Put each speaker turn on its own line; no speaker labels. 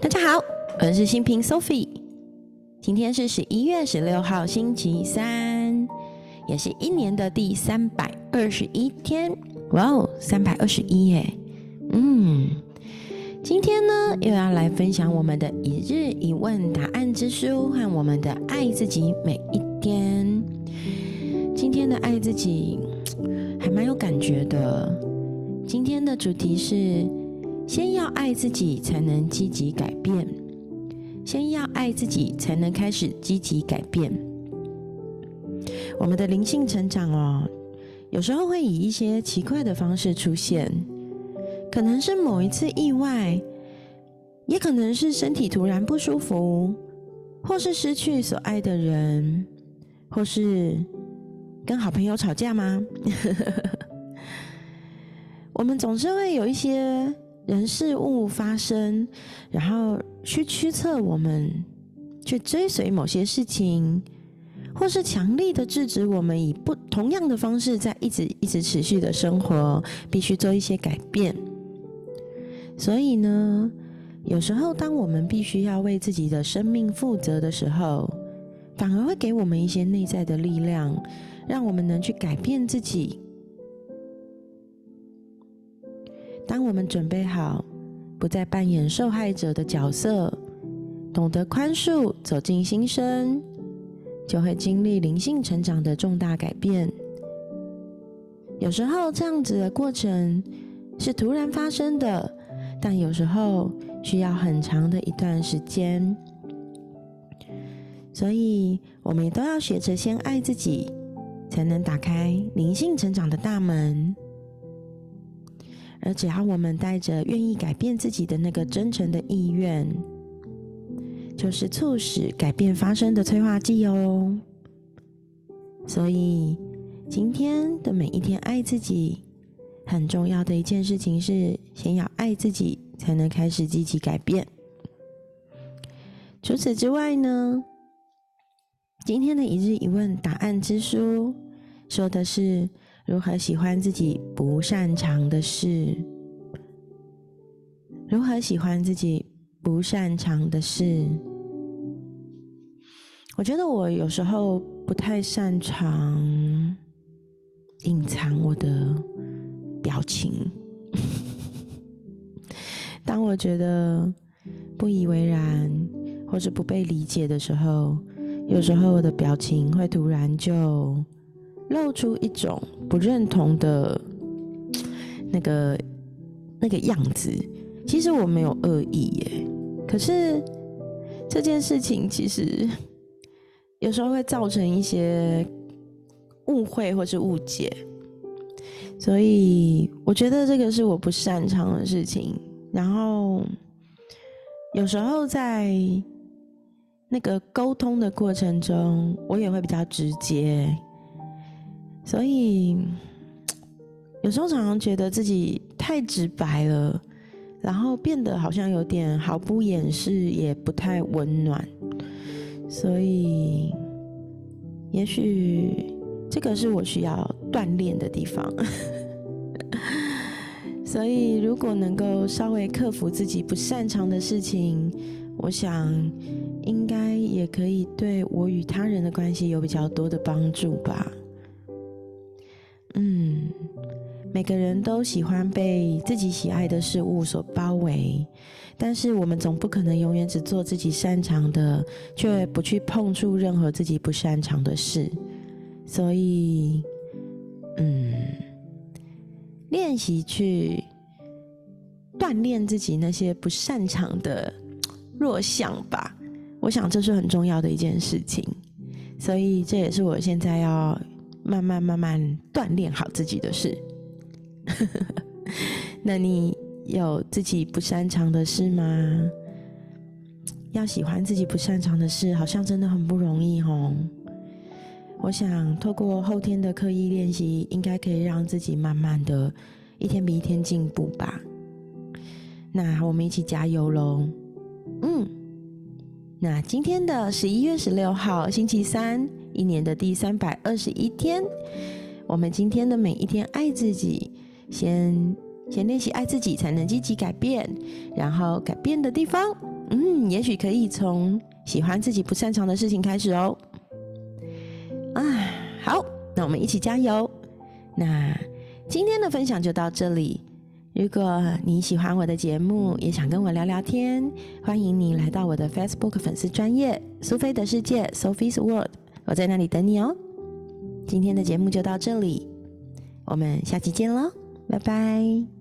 大家好，我是新平 Sophie。今天是十一月十六号，星期三，也是一年的第三百二十一天。哇哦，三百二十一耶！嗯，今天呢又要来分享我们的一日一问答案之书和我们的爱自己每一天。今天的爱自己还蛮有感觉的。今天的主题是。先要爱自己，才能积极改变；先要爱自己，才能开始积极改变。我们的灵性成长哦，有时候会以一些奇怪的方式出现，可能是某一次意外，也可能是身体突然不舒服，或是失去所爱的人，或是跟好朋友吵架吗？我们总是会有一些。人事物发生，然后去驱策我们去追随某些事情，或是强力的制止我们以不同样的方式在一直一直持续的生活，必须做一些改变。所以呢，有时候当我们必须要为自己的生命负责的时候，反而会给我们一些内在的力量，让我们能去改变自己。当我们准备好，不再扮演受害者的角色，懂得宽恕，走进新生，就会经历灵性成长的重大改变。有时候这样子的过程是突然发生的，但有时候需要很长的一段时间。所以，我们都要学着先爱自己，才能打开灵性成长的大门。而只要我们带着愿意改变自己的那个真诚的意愿，就是促使改变发生的催化剂哦。所以今天的每一天，爱自己很重要的一件事情是，先要爱自己，才能开始积极改变。除此之外呢，今天的一日一问答案之书说的是。如何喜欢自己不擅长的事？如何喜欢自己不擅长的事？我觉得我有时候不太擅长隐藏我的表情。当我觉得不以为然或者不被理解的时候，有时候我的表情会突然就。露出一种不认同的那个那个样子，其实我没有恶意耶。可是这件事情其实有时候会造成一些误会或是误解，所以我觉得这个是我不擅长的事情。然后有时候在那个沟通的过程中，我也会比较直接。所以有时候常常觉得自己太直白了，然后变得好像有点毫不掩饰，也不太温暖。所以，也许这个是我需要锻炼的地方。所以，如果能够稍微克服自己不擅长的事情，我想应该也可以对我与他人的关系有比较多的帮助吧。每个人都喜欢被自己喜爱的事物所包围，但是我们总不可能永远只做自己擅长的，却不去碰触任何自己不擅长的事。所以，嗯，练习去锻炼自己那些不擅长的弱项吧。我想这是很重要的一件事情。所以，这也是我现在要。慢慢慢慢锻炼好自己的事。那你有自己不擅长的事吗？要喜欢自己不擅长的事，好像真的很不容易哦。我想透过后天的刻意练习，应该可以让自己慢慢的一天比一天进步吧。那我们一起加油喽！嗯，那今天的十一月十六号星期三。一年的第三百二十一天，我们今天的每一天爱自己，先先练习爱自己，才能积极改变。然后改变的地方，嗯，也许可以从喜欢自己不擅长的事情开始哦。啊，好，那我们一起加油。那今天的分享就到这里。如果你喜欢我的节目，也想跟我聊聊天，欢迎你来到我的 Facebook 粉丝专业苏菲的世界 Sophie's World，我在那里等你哦。今天的节目就到这里，我们下期见喽，拜拜。